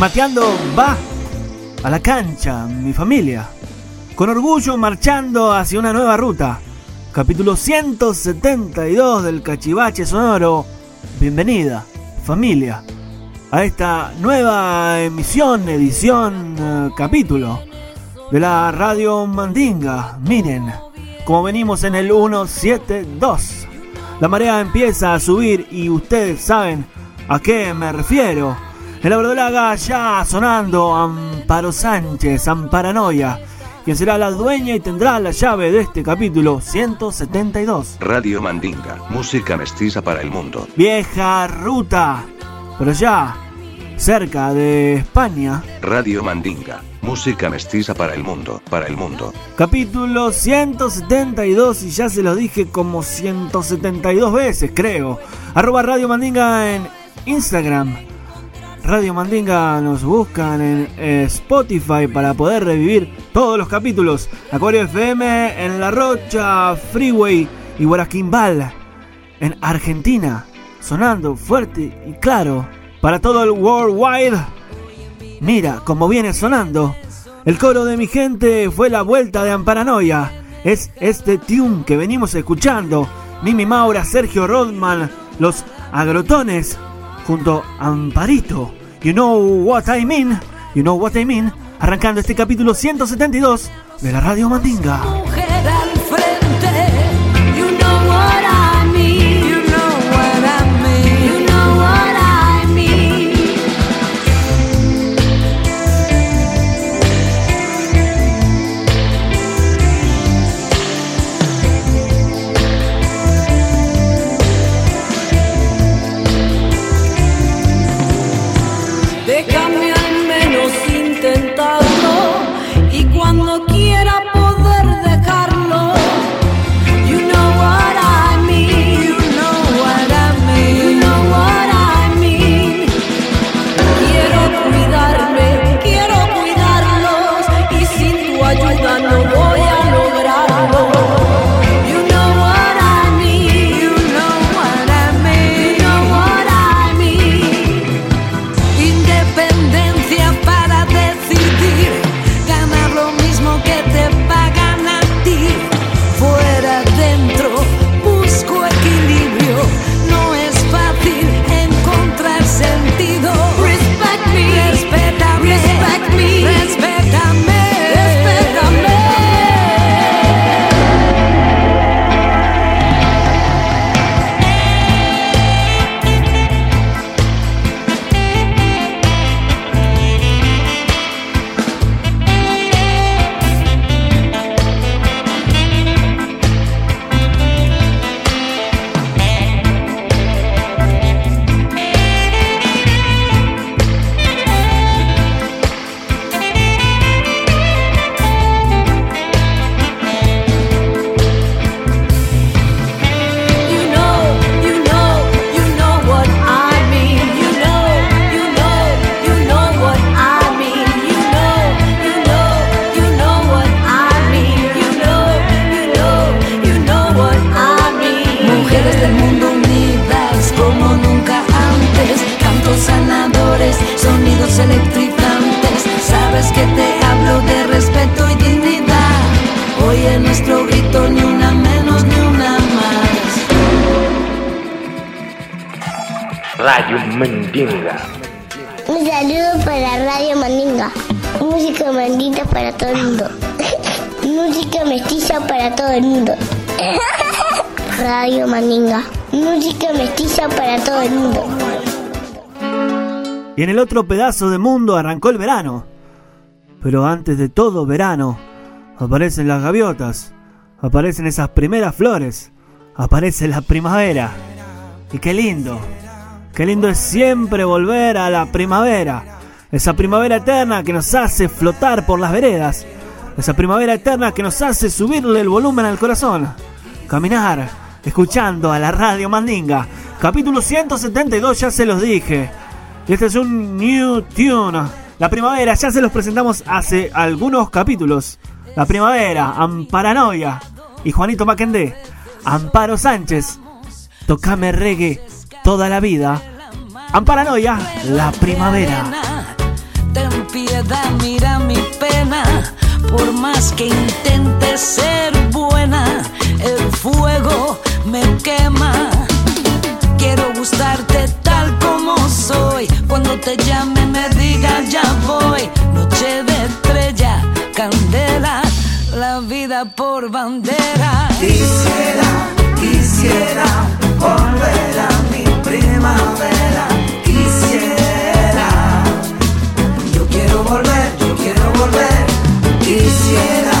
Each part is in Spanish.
Mateando va a la cancha, mi familia. Con orgullo marchando hacia una nueva ruta. Capítulo 172 del Cachivache Sonoro. Bienvenida, familia, a esta nueva emisión, edición, eh, capítulo de la Radio Mandinga. Miren, como venimos en el 172. La marea empieza a subir y ustedes saben a qué me refiero. En la verdolaga ya sonando Amparo Sánchez, Amparanoia, quien será la dueña y tendrá la llave de este capítulo 172. Radio Mandinga, música mestiza para el mundo. Vieja ruta, pero ya cerca de España. Radio Mandinga, música mestiza para el mundo, para el mundo. Capítulo 172 y ya se lo dije como 172 veces, creo. Arroba Radio Mandinga en Instagram. Radio Mandinga nos buscan en eh, Spotify para poder revivir todos los capítulos. Acuario FM en La Rocha, Freeway y Guaraquimbal en Argentina. Sonando fuerte y claro para todo el worldwide. Mira cómo viene sonando. El coro de mi gente fue la vuelta de Amparanoia. Es este tune que venimos escuchando. Mimi Maura, Sergio Rodman, los agrotones, junto a Amparito. You know what I mean. You know what I mean. Arrancando este capítulo 172 de la Radio Mandinga. Mandinga. Un saludo para Radio Mandinga. Música mandinga para todo el mundo. Música mestiza para todo el mundo. Radio Mandinga. Música mestiza para todo el mundo. Y en el otro pedazo de mundo arrancó el verano. Pero antes de todo verano, aparecen las gaviotas, aparecen esas primeras flores, aparece la primavera. Y qué lindo, qué lindo es siempre volver a la primavera. Esa primavera eterna que nos hace flotar por las veredas. Esa primavera eterna que nos hace subirle el volumen al corazón. Caminar, escuchando a la radio Mandinga. Capítulo 172, ya se los dije. Y este es un new tune. La primavera, ya se los presentamos hace algunos capítulos. La primavera, Amparanoia y Juanito Maquendé. Amparo Sánchez, tocame reggae toda la vida. Amparanoia, la primavera. Ten piedad, mira mi pena. Por más que intente ser buena, el fuego me quema. Quiero gustarte tal como soy. Cuando te llame me diga ya voy. Noche de estrella, candela, la vida por bandera. Quisiera, quisiera volver a primavera. Quisiera, yo quiero volver, yo quiero volver. Quisiera,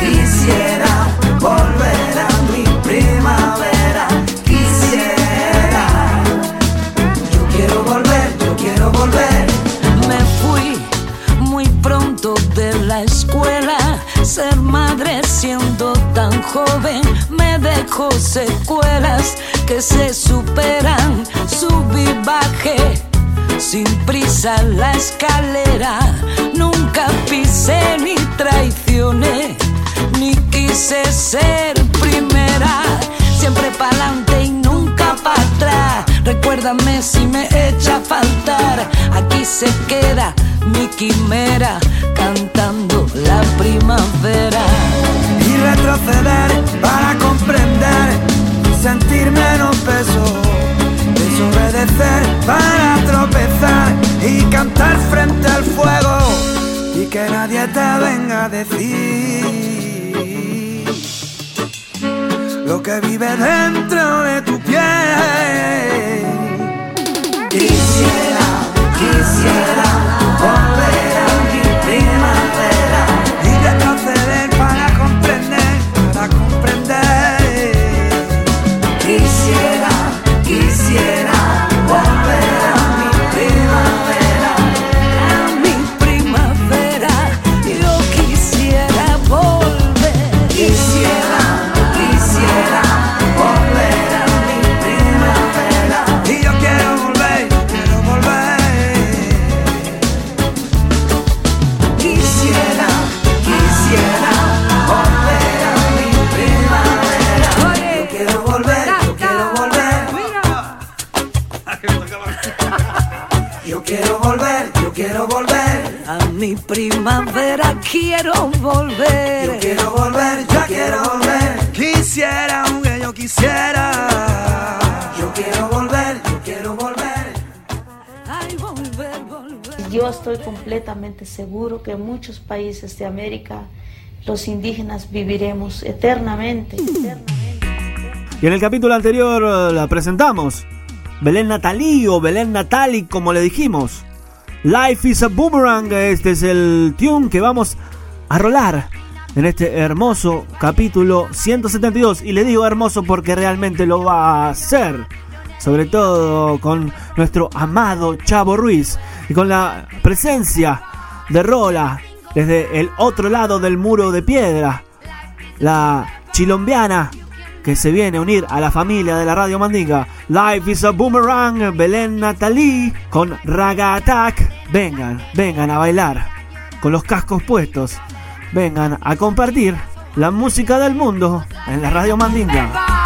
quisiera volver a mi primavera. Quisiera, yo quiero volver, yo quiero volver. Me fui muy pronto de la escuela. Ser madre siendo joven me dejó secuelas que se superan. Subí, bajé sin prisa la escalera. Nunca pisé ni traicioné, ni quise ser primera. Siempre pa'lante y nunca para atrás. Recuérdame si me echa a faltar. Aquí se queda mi quimera cantando la primavera. Retroceder para comprender sentir menos peso. Desobedecer para tropezar y cantar frente al fuego y que nadie te venga a decir lo que vive dentro de tu piel. Quisiera, quisiera primavera quiero volver. Yo quiero volver, yo quiero volver. Quisiera, aunque yo quisiera. Yo quiero volver, yo quiero volver. Ay, volver, volver. Yo estoy completamente seguro que en muchos países de América los indígenas viviremos eternamente. eternamente. Y en el capítulo anterior eh, la presentamos. Belén Natalí o Belén Natali, como le dijimos. Life is a Boomerang, este es el tune que vamos a rolar en este hermoso capítulo 172. Y le digo hermoso porque realmente lo va a hacer. Sobre todo con nuestro amado Chavo Ruiz y con la presencia de Rola desde el otro lado del muro de piedra. La chilombiana que se viene a unir a la familia de la Radio Mandinga. Life is a Boomerang, Belén Natalí con Raga Attack. Vengan, vengan a bailar con los cascos puestos. Vengan a compartir la música del mundo en la Radio Mandinga.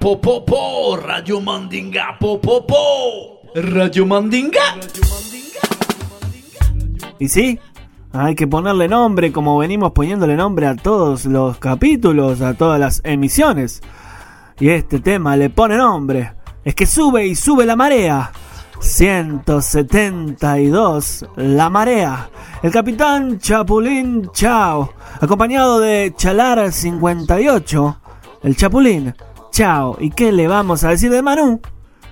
Mandinga, po Radio Mandinga, po po po, Radio Mandinga. Y sí, hay que ponerle nombre como venimos poniéndole nombre a todos los capítulos, a todas las emisiones. Y este tema le pone nombre. Es que sube y sube la marea. 172, la marea. El capitán Chapulín Chao, acompañado de Chalar 58, el Chapulín Chao. ¿Y qué le vamos a decir de Manu?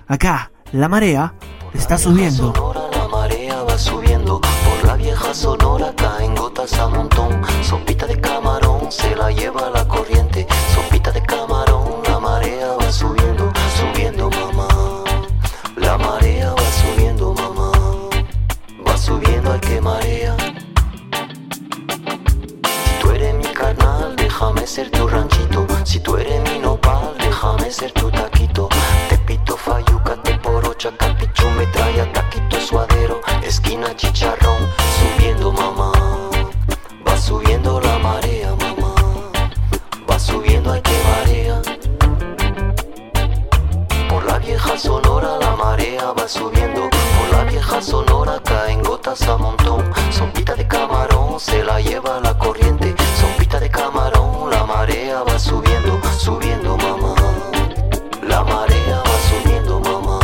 Acá, la marea está subiendo. La marea va subiendo por la vieja sonora, caen gotas a montón. Sopita de camarón se la lleva la corriente. Sopita de camarón, la marea va subiendo, subiendo mamá. La marea va subiendo mamá. Va subiendo, ay que marea. Si tú eres mi carnal, déjame ser tu ranchito. Si tú eres mi nopal, déjame ser tu taquito. Te pito fayuca, te porocha, capichu, metralla, taquito suadero, esquina chicharrón, subiendo mamá. Va subiendo la marea, mamá. Va subiendo, ay que marea. Por la vieja sonora la marea va subiendo. Por la vieja sonora caen gotas a montón. Sopita de camarón se la lleva la corriente. Sopita de camarón, la marea va subiendo, subiendo mamá. La marea va subiendo mamá.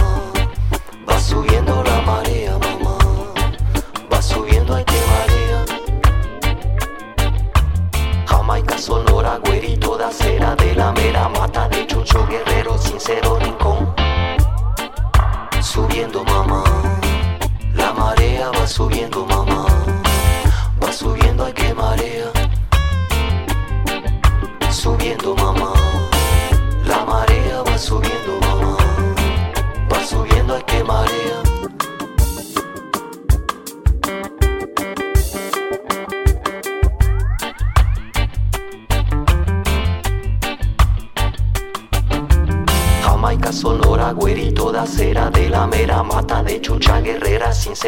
Va subiendo la marea mamá. Va subiendo ay que marea. Jamaica sonora, güerito de acera de la mera mata de Chucho Guerrero, sincero rincón. Subiendo mamá, la marea va subiendo mamá, va subiendo ay que marea. Subiendo mamá,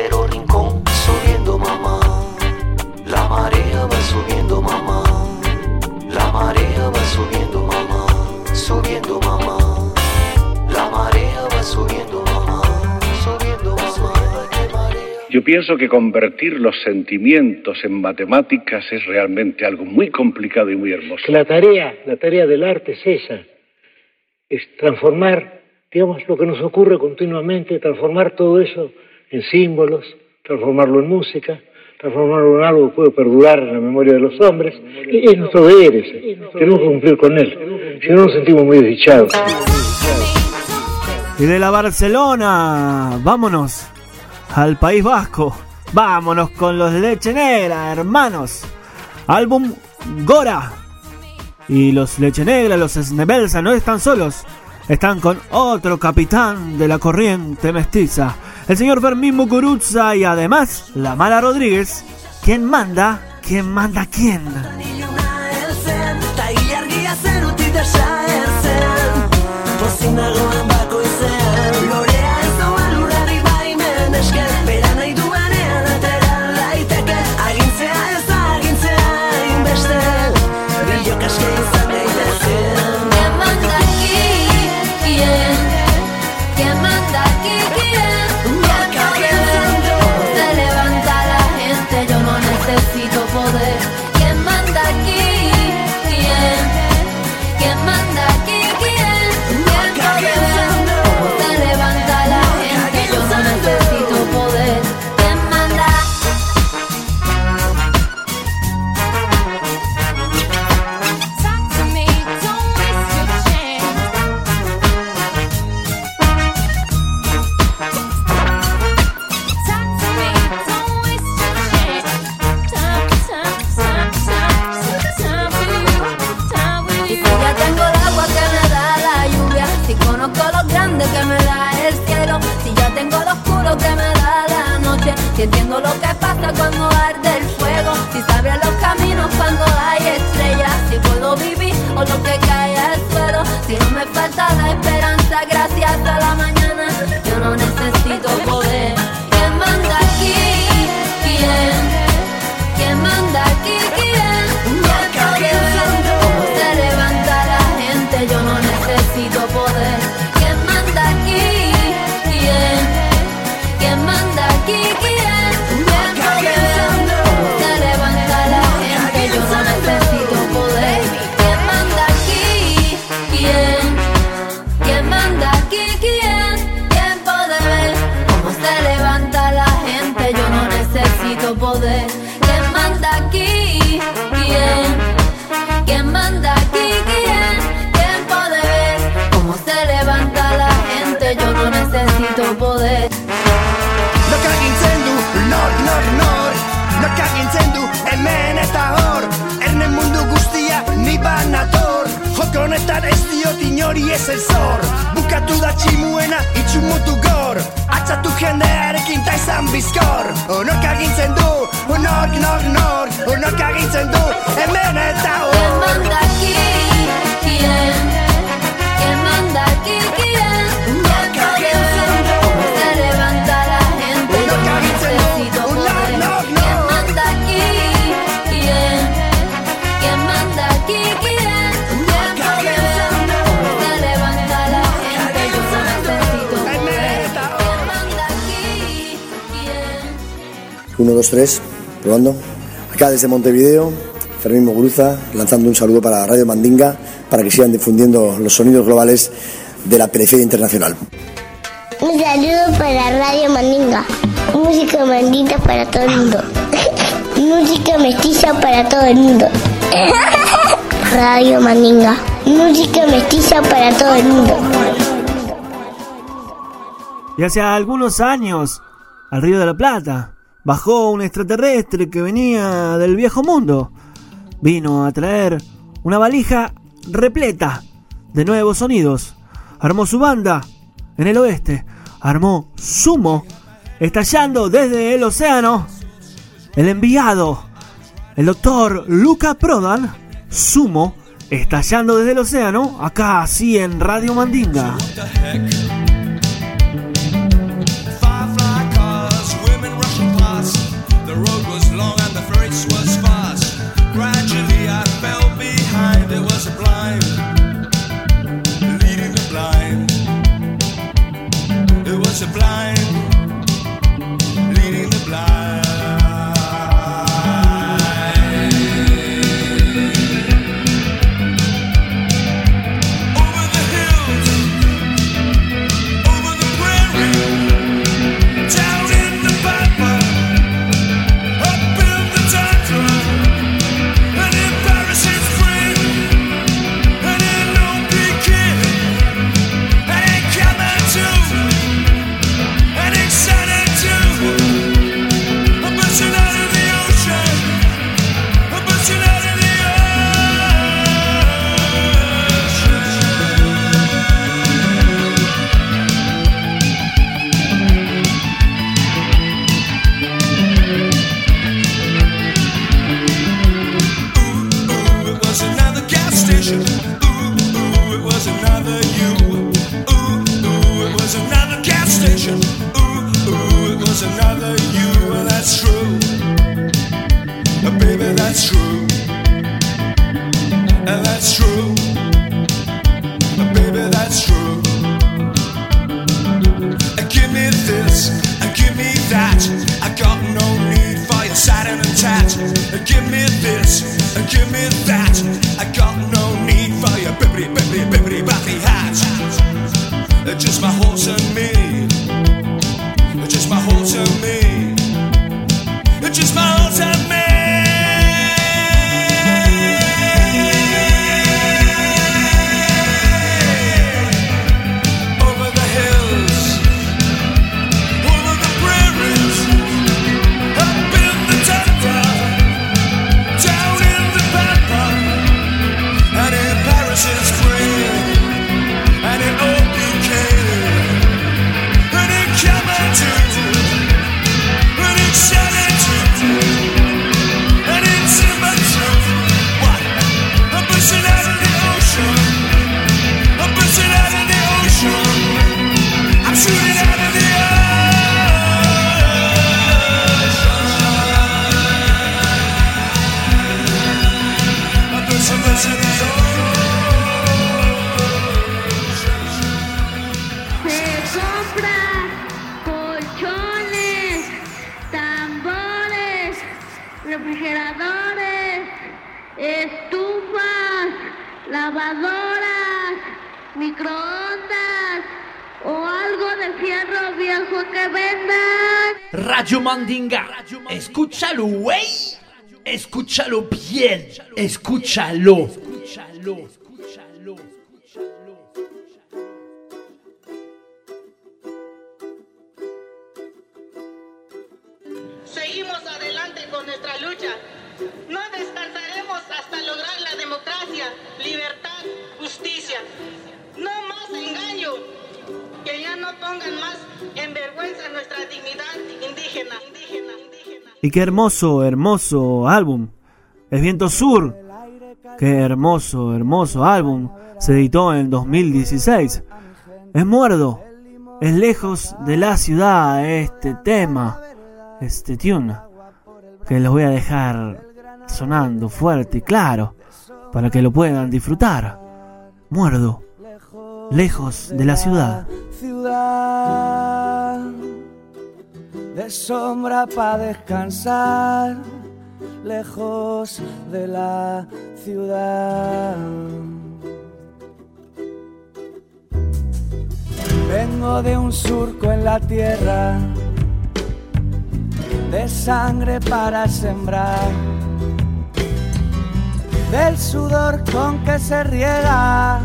rincón, subiendo mamá. La marea va subiendo mamá. La marea va subiendo mamá. Subiendo mamá. La marea va subiendo mamá. Subiendo mamá. qué marea. Yo pienso que convertir los sentimientos en matemáticas es realmente algo muy complicado y muy hermoso. la tarea, la tarea del arte es esa, es transformar, digamos, lo que nos ocurre continuamente, transformar todo eso en símbolos, transformarlo en música, transformarlo en algo que puede perdurar en la memoria de los hombres, y es nuestro deber ese, tenemos que cumplir con él, si no nos sentimos muy desdichados. Y de la Barcelona, vámonos al País Vasco. Vámonos con los Leche Negra, hermanos. Álbum Gora. Y los Leche Negra, los Snebelsa, no están solos. Están con otro capitán de la corriente mestiza, el señor Fermín Muguruza y además la Mala Rodríguez. ¿Quién manda? ¿Quién manda quién? Necesito poder. itxu mutu gor Atzatu jendearekin ta izan bizkor. Honork agintzen du, honork, nork, nork Honork agintzen du, hemen eta hor. Hemen 1, 2, 3, probando. Acá desde Montevideo, Fermín Moguruza, lanzando un saludo para Radio Mandinga, para que sigan difundiendo los sonidos globales de la periferia internacional. Un saludo para Radio Mandinga. Música mandita para todo el mundo. Música mestiza para todo el mundo. Radio Mandinga. Música mestiza para todo el mundo. Y hace algunos años, al Río de la Plata, Bajó un extraterrestre que venía del viejo mundo. Vino a traer una valija repleta de nuevos sonidos. Armó su banda en el oeste. Armó Sumo, estallando desde el océano. El enviado, el doctor Luca Prodan, Sumo, estallando desde el océano, acá así en Radio Mandinga. sublime. escúchalo, güey. Escúchalo bien. Escúchalo. Qué hermoso, hermoso álbum. Es Viento Sur. Qué hermoso, hermoso álbum. Se editó en 2016. Es muerdo. Es lejos de la ciudad este tema. Este tune. Que los voy a dejar sonando fuerte y claro. Para que lo puedan disfrutar. Muerdo. Lejos de la ciudad. ciudad de sombra para descansar lejos de la ciudad vengo de un surco en la tierra de sangre para sembrar del sudor con que se riega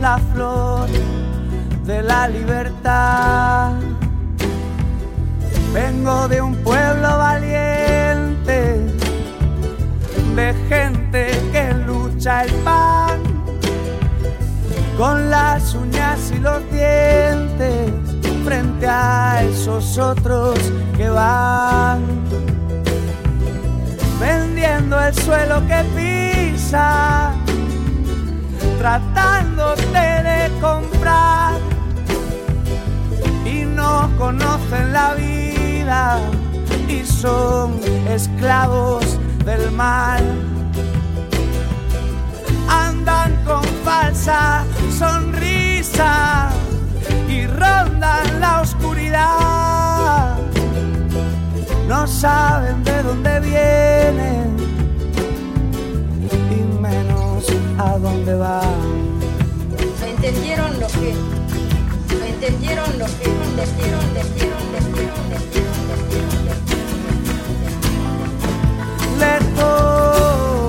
la flor de la libertad. Vengo de un pueblo valiente, de gente que lucha el pan con las uñas y los dientes frente a esos otros que van vendiendo el suelo que pisa tratándote de comprar y no conocen la vida y son esclavos del mal. Andan con falsa sonrisa y rondan la oscuridad. No saben de dónde vienen y menos a dónde van. No entendieron lo que. No entendieron lo que. No entendieron, entendieron, entendieron, entendieron, lejos. de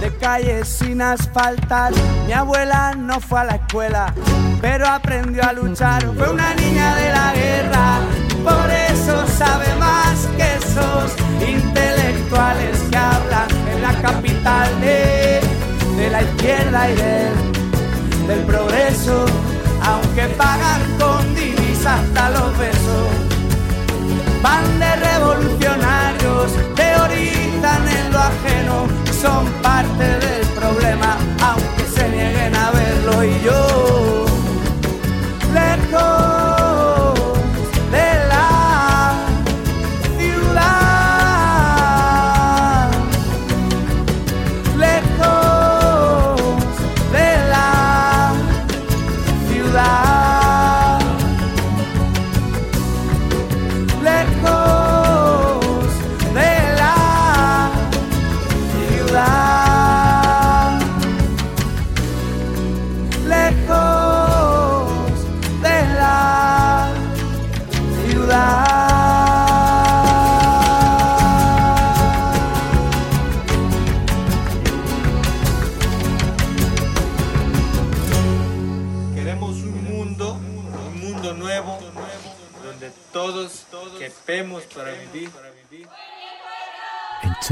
de calles sin asfaltar. Mi abuela no fue a la escuela, pero aprendió a luchar. Fue una niña de la guerra, por eso sabe más que esos intelectuales que hablan en la capital de, de la izquierda y del del progreso, aunque pagan con divisas hasta los besos. Van de revolucionarios, teorizan en lo ajeno, son parte del problema, aunque se nieguen a verlo y yo,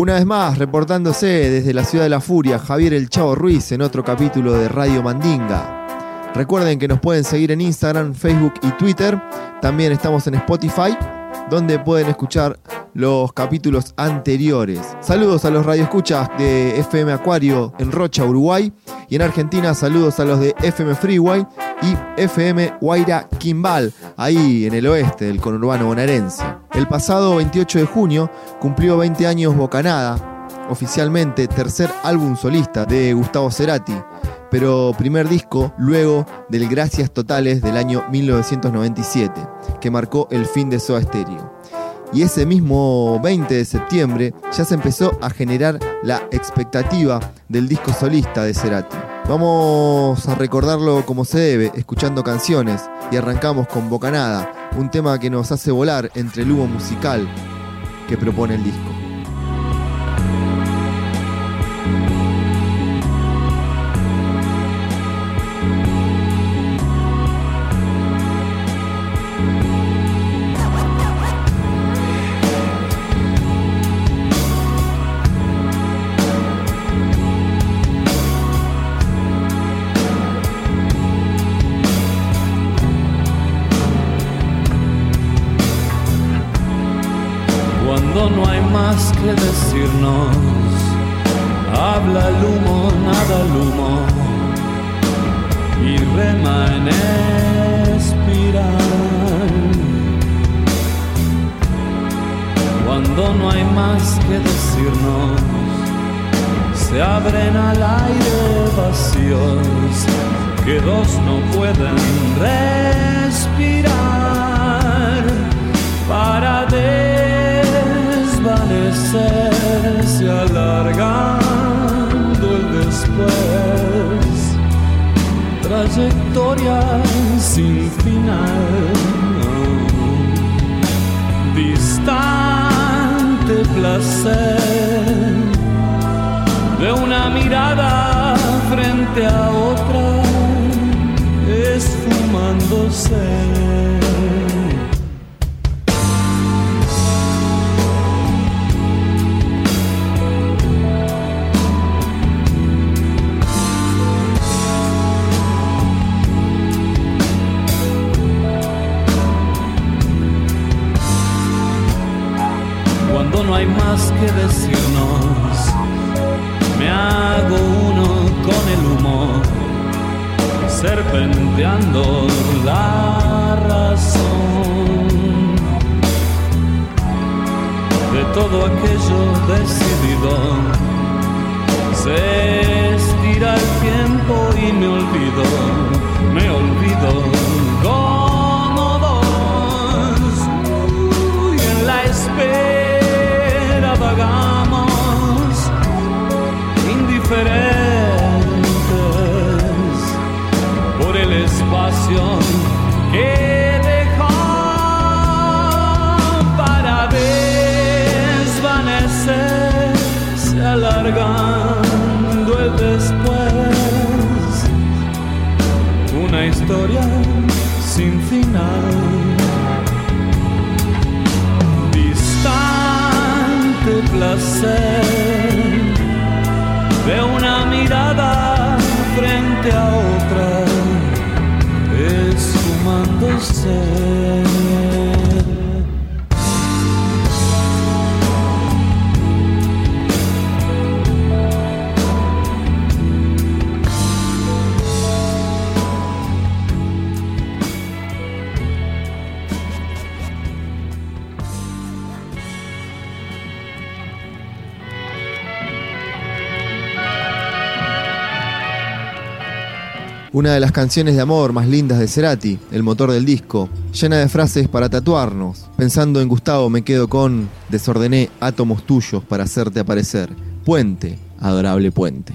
Una vez más, reportándose desde la ciudad de la furia, Javier El Chavo Ruiz en otro capítulo de Radio Mandinga. Recuerden que nos pueden seguir en Instagram, Facebook y Twitter. También estamos en Spotify, donde pueden escuchar los capítulos anteriores. Saludos a los radioescuchas de FM Acuario en Rocha, Uruguay. Y en Argentina, saludos a los de FM Freeway y FM Guaira Quimbal, ahí en el oeste del conurbano bonaerense. El pasado 28 de junio cumplió 20 años Bocanada, oficialmente tercer álbum solista de Gustavo Cerati, pero primer disco luego del Gracias Totales del año 1997, que marcó el fin de Soda Stereo. Y ese mismo 20 de septiembre ya se empezó a generar la expectativa del disco solista de Cerati. Vamos a recordarlo como se debe, escuchando canciones, y arrancamos con Bocanada, un tema que nos hace volar entre el humo musical que propone el disco. Abren al aire vacíos que dos no pueden respirar para desvanecerse alargando el después. Trayectoria sin final distante placer de una mirada frente a otra esfumándose no hay más que decirnos. Hago uno con el humo, serpenteando la razón de todo aquello decidido. Se estira el tiempo y me olvido, me olvido como dos. Uy, en la espera por el espacio que dejó para desvanecerse alargando el después. Una historia Una de las canciones de amor más lindas de Cerati, el motor del disco, llena de frases para tatuarnos. Pensando en Gustavo me quedo con desordené átomos tuyos para hacerte aparecer. Puente, adorable puente.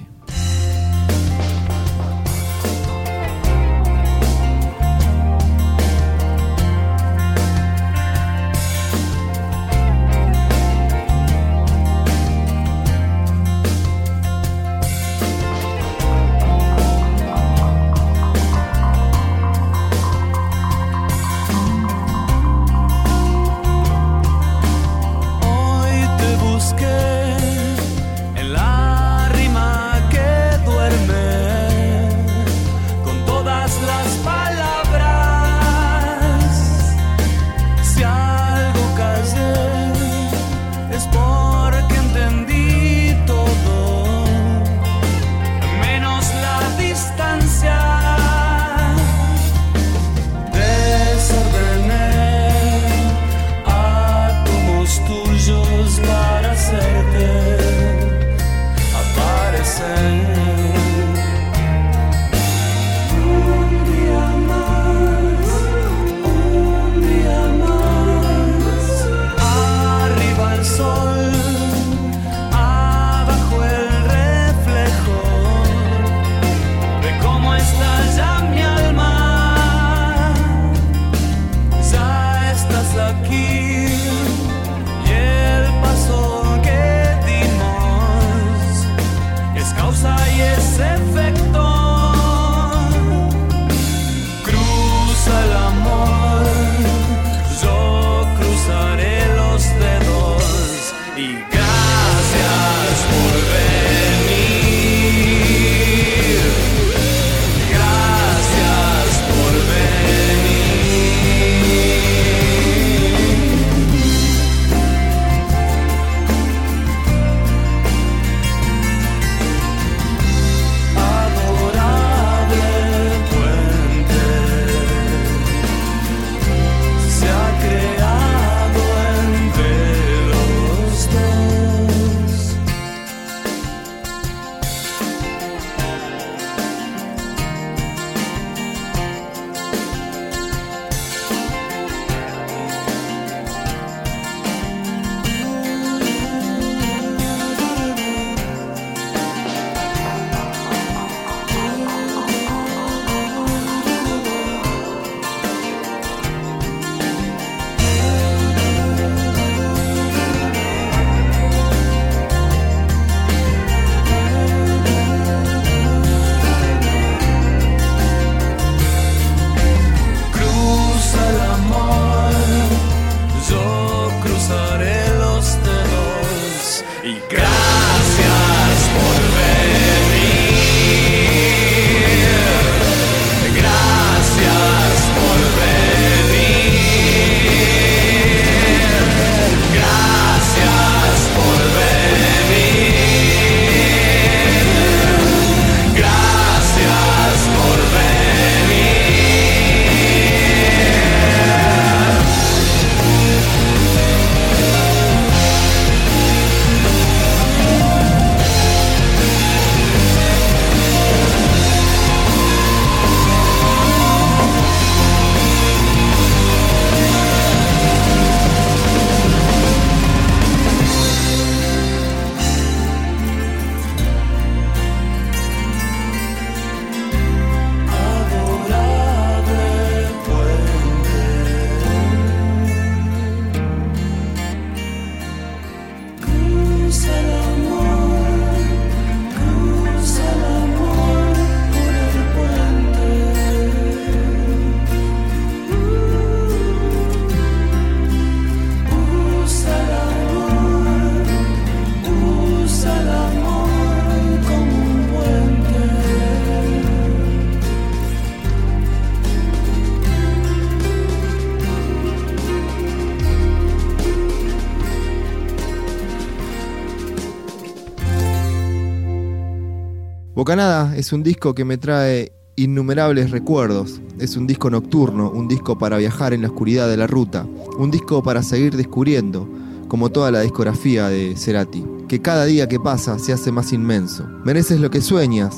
Es un disco que me trae innumerables recuerdos. Es un disco nocturno, un disco para viajar en la oscuridad de la ruta, un disco para seguir descubriendo, como toda la discografía de Cerati, que cada día que pasa se hace más inmenso. Mereces lo que sueñas,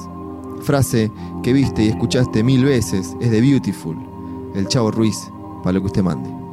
frase que viste y escuchaste mil veces es de Beautiful, el Chavo Ruiz, para lo que usted mande.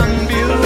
Es tan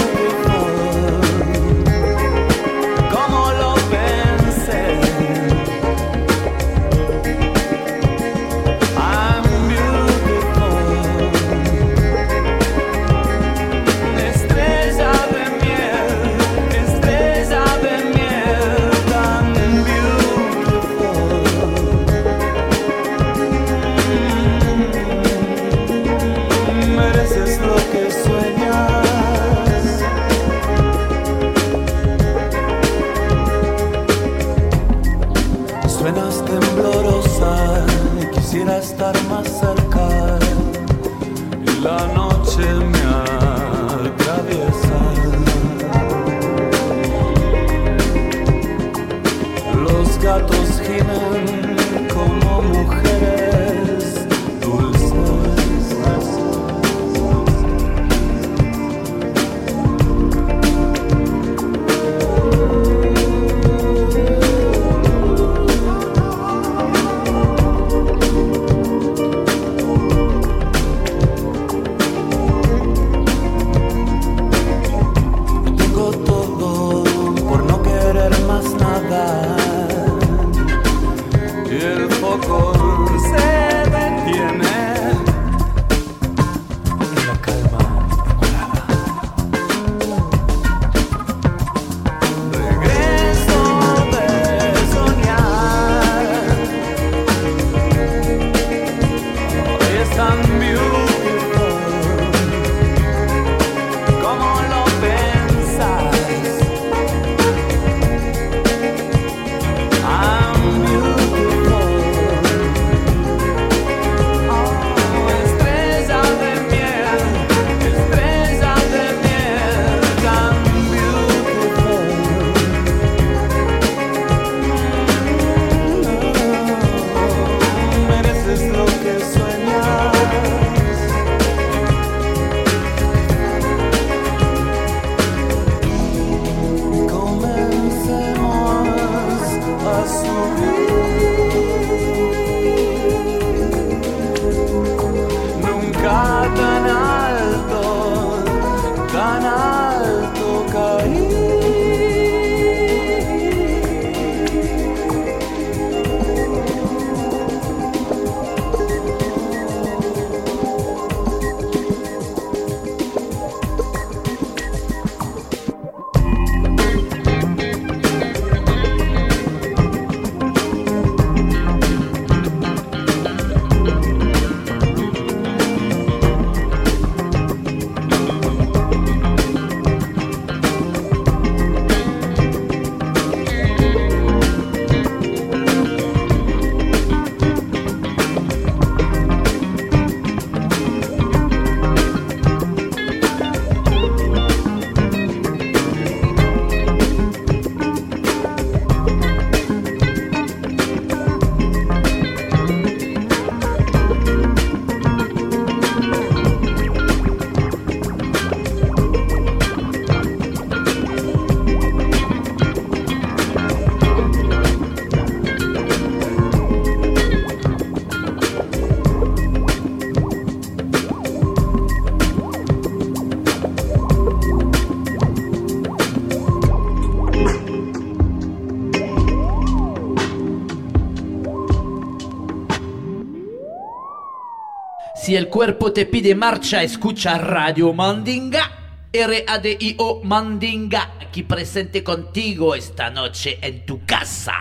Si el cuerpo te pide marcha, escucha Radio Mandinga. R-A-D-I-O Mandinga, aquí presente contigo esta noche en tu casa.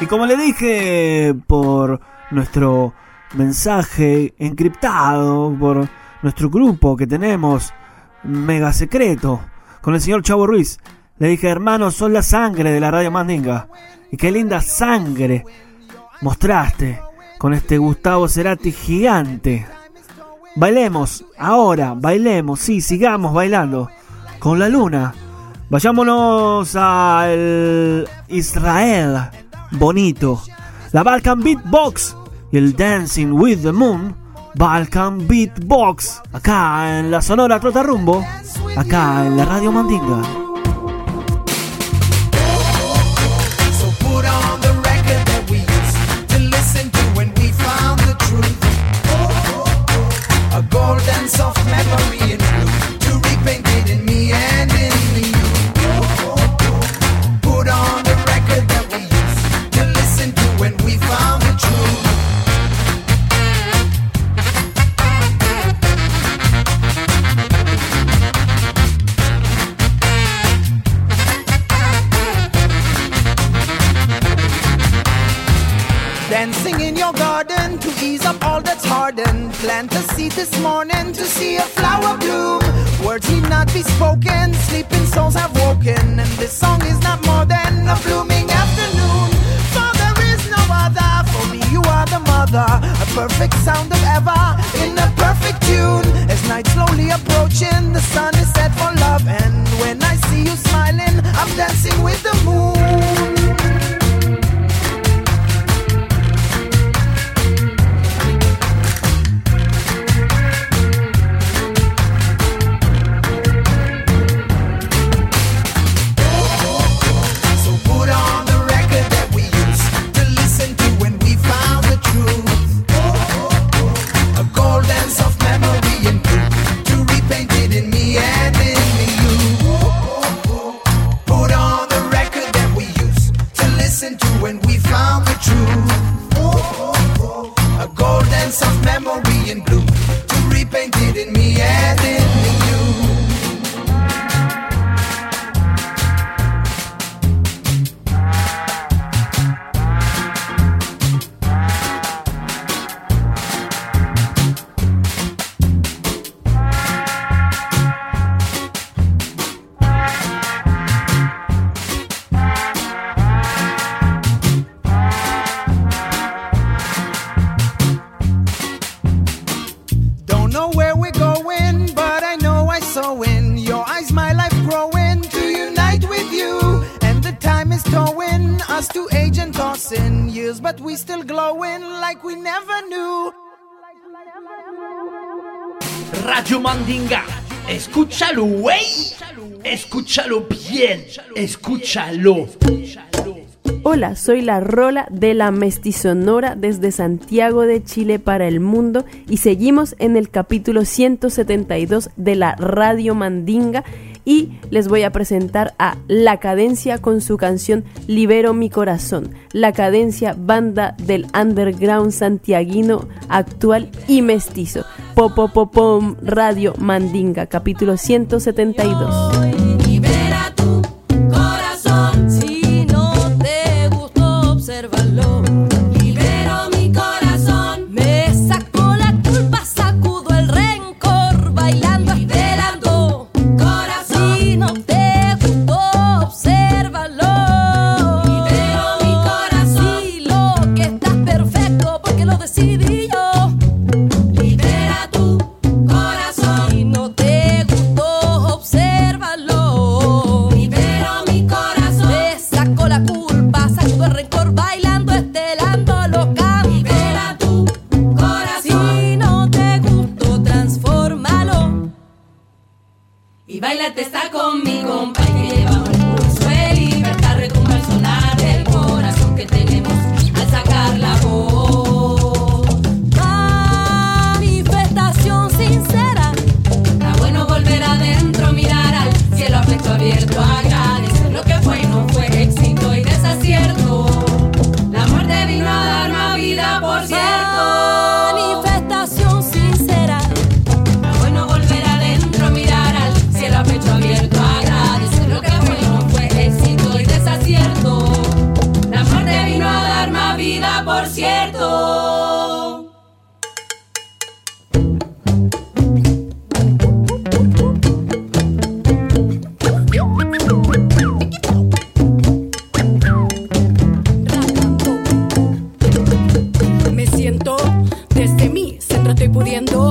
Y como le dije por nuestro mensaje encriptado, por nuestro grupo que tenemos mega secreto con el señor Chavo Ruiz, le dije, hermano, son la sangre de la radio Mandinga. Y qué linda sangre mostraste con este Gustavo Cerati gigante. Bailemos, ahora, bailemos, sí, sigamos bailando con la luna. Vayámonos al Israel bonito. La Balkan Beatbox y el Dancing with the Moon. Balkan Beatbox. Acá en la Sonora Trota Rumbo. Acá en la Radio Mandinga. Seed this morning to see a flower bloom. Words need not be spoken, sleeping souls have woken. And this song is not more than a blooming afternoon. For there is no other, for me you are the mother. A perfect sound of ever, in a perfect tune. As night slowly approaching, the sun is set for love. And when I see you smiling, I'm dancing with the moon. Radio Mandinga, escúchalo, güey. Escúchalo bien, escúchalo. Hola, soy la Rola de la Mestizonora desde Santiago de Chile para el mundo y seguimos en el capítulo 172 de la Radio Mandinga y les voy a presentar a La Cadencia con su canción Libero mi corazón. La Cadencia, banda del underground santiaguino actual y mestizo. Popopopom Radio Mandinga, capítulo 172. Desde mí siempre estoy pudiendo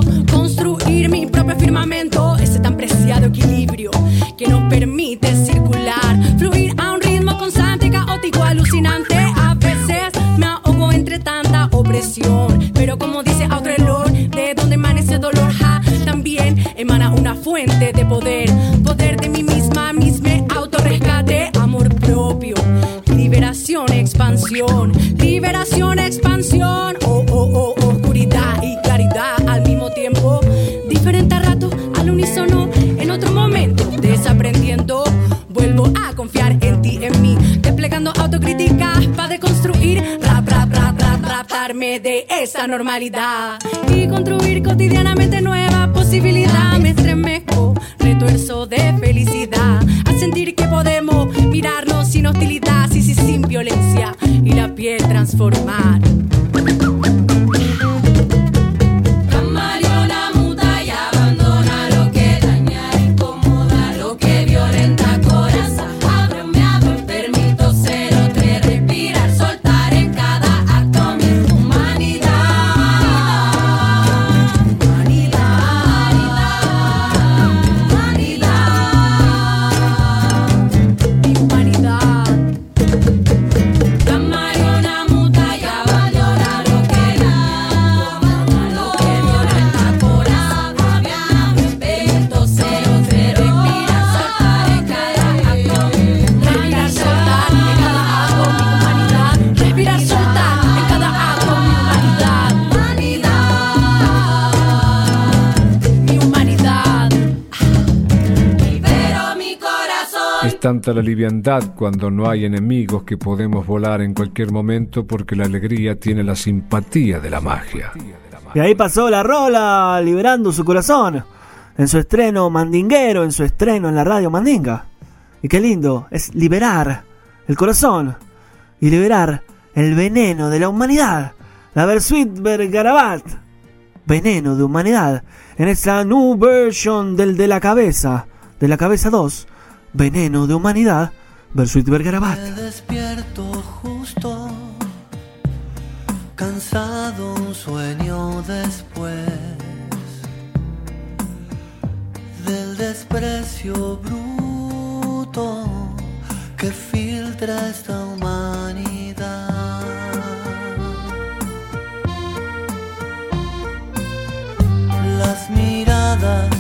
Es tanta la liviandad cuando no hay enemigos que podemos volar en cualquier momento porque la alegría tiene la simpatía de la magia. Y ahí pasó la rola liberando su corazón. En su estreno mandinguero, en su estreno en la radio mandinga. Y qué lindo, es liberar el corazón y liberar el veneno de la humanidad. La Versuit Garabat. Veneno de humanidad. En esa new version del de la cabeza. De la cabeza 2 Veneno de Humanidad versus Vergarabat. despierto justo, cansado un sueño después del desprecio bruto que filtra esta humanidad. Las miradas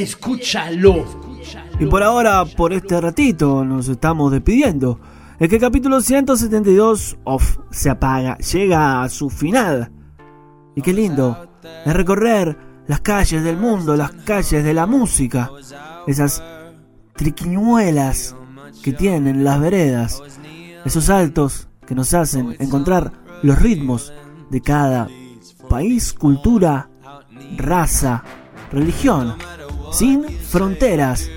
Escúchalo. Y por ahora, por este ratito, nos estamos despidiendo. Es que el capítulo 172 of se apaga, llega a su final. Y qué lindo es recorrer las calles del mundo, las calles de la música, esas triquiñuelas que tienen las veredas, esos saltos que nos hacen encontrar los ritmos de cada país, cultura, raza, religión, sin fronteras.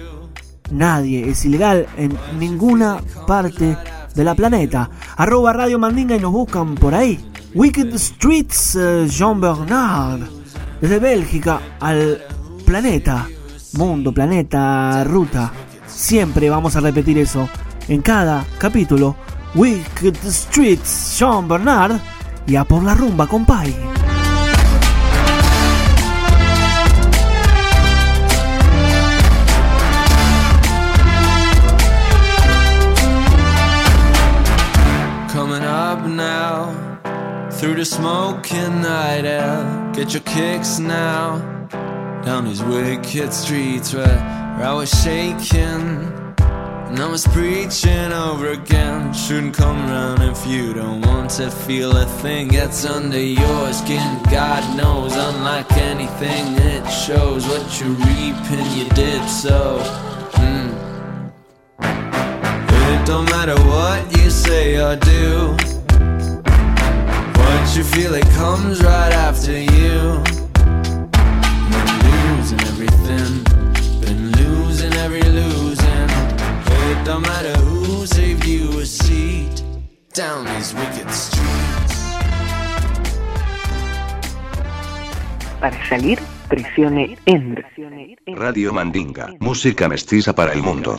Nadie es ilegal en ninguna parte de la planeta. Arroba Radio Mandinga y nos buscan por ahí. Wicked Streets, eh, Jean Bernard. Desde Bélgica al planeta. Mundo, planeta, ruta. Siempre vamos a repetir eso en cada capítulo. Wicked Streets, Jean Bernard. Y a por la rumba, compay. Through the smoking night air. Get your kicks now down these wicked streets where, I was shaking. And I was preaching over again. Shouldn't come around if you don't want to feel a thing gets under your skin. God knows, unlike anything, it shows what you reap and you did so. Mm. It don't matter what you say or do. What you feel, it comes right after you. Been losing everything, been losing every losing. It don't matter who saved you a seat down these wicked streets. Para salir, presione. Radio Mandinga, música mestiza para el mundo.